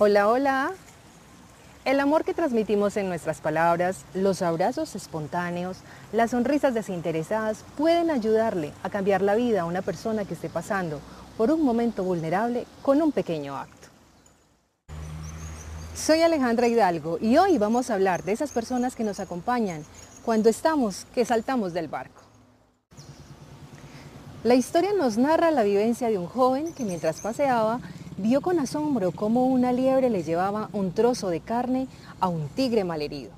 Hola, hola. El amor que transmitimos en nuestras palabras, los abrazos espontáneos, las sonrisas desinteresadas pueden ayudarle a cambiar la vida a una persona que esté pasando por un momento vulnerable con un pequeño acto. Soy Alejandra Hidalgo y hoy vamos a hablar de esas personas que nos acompañan cuando estamos que saltamos del barco. La historia nos narra la vivencia de un joven que mientras paseaba vio con asombro cómo una liebre le llevaba un trozo de carne a un tigre malherido.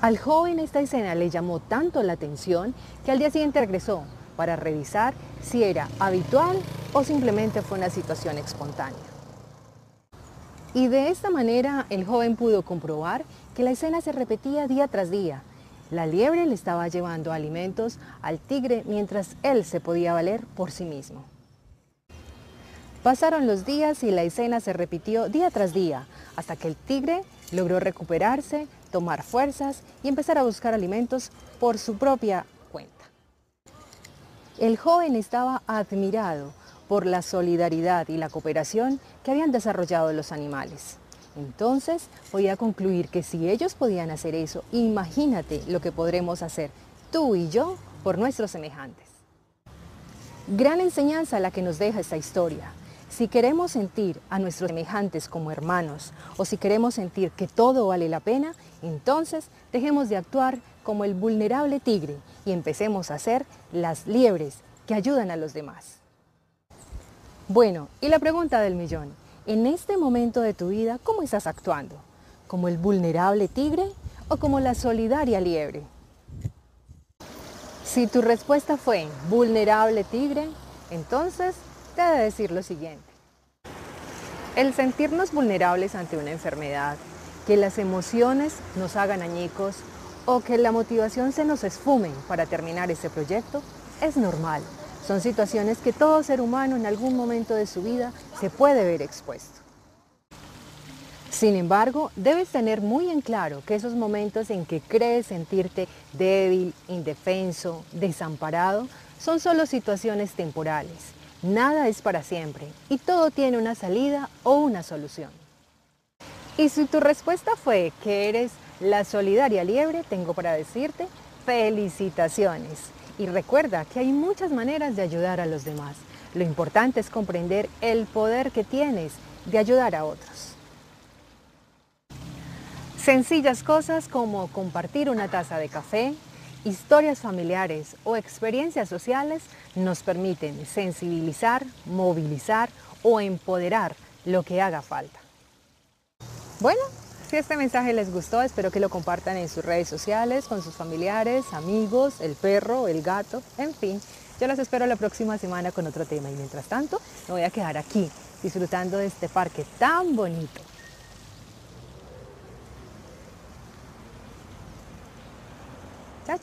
Al joven esta escena le llamó tanto la atención que al día siguiente regresó para revisar si era habitual o simplemente fue una situación espontánea. Y de esta manera el joven pudo comprobar que la escena se repetía día tras día. La liebre le estaba llevando alimentos al tigre mientras él se podía valer por sí mismo. Pasaron los días y la escena se repitió día tras día, hasta que el tigre logró recuperarse, tomar fuerzas y empezar a buscar alimentos por su propia cuenta. El joven estaba admirado por la solidaridad y la cooperación que habían desarrollado los animales. Entonces voy a concluir que si ellos podían hacer eso, imagínate lo que podremos hacer tú y yo por nuestros semejantes. Gran enseñanza la que nos deja esta historia. Si queremos sentir a nuestros semejantes como hermanos o si queremos sentir que todo vale la pena, entonces dejemos de actuar como el vulnerable tigre y empecemos a ser las liebres que ayudan a los demás. Bueno, y la pregunta del millón. En este momento de tu vida, ¿cómo estás actuando? ¿Como el vulnerable tigre o como la solidaria liebre? Si tu respuesta fue vulnerable tigre, entonces de decir lo siguiente. El sentirnos vulnerables ante una enfermedad, que las emociones nos hagan añicos o que la motivación se nos esfume para terminar ese proyecto es normal son situaciones que todo ser humano en algún momento de su vida se puede ver expuesto. Sin embargo, debes tener muy en claro que esos momentos en que crees sentirte débil, indefenso, desamparado, son solo situaciones temporales. Nada es para siempre y todo tiene una salida o una solución. Y si tu respuesta fue que eres la solidaria liebre, tengo para decirte felicitaciones. Y recuerda que hay muchas maneras de ayudar a los demás. Lo importante es comprender el poder que tienes de ayudar a otros. Sencillas cosas como compartir una taza de café, historias familiares o experiencias sociales nos permiten sensibilizar, movilizar o empoderar lo que haga falta. Bueno, si este mensaje les gustó, espero que lo compartan en sus redes sociales, con sus familiares, amigos, el perro, el gato, en fin. Yo los espero la próxima semana con otro tema y mientras tanto me voy a quedar aquí disfrutando de este parque tan bonito. Các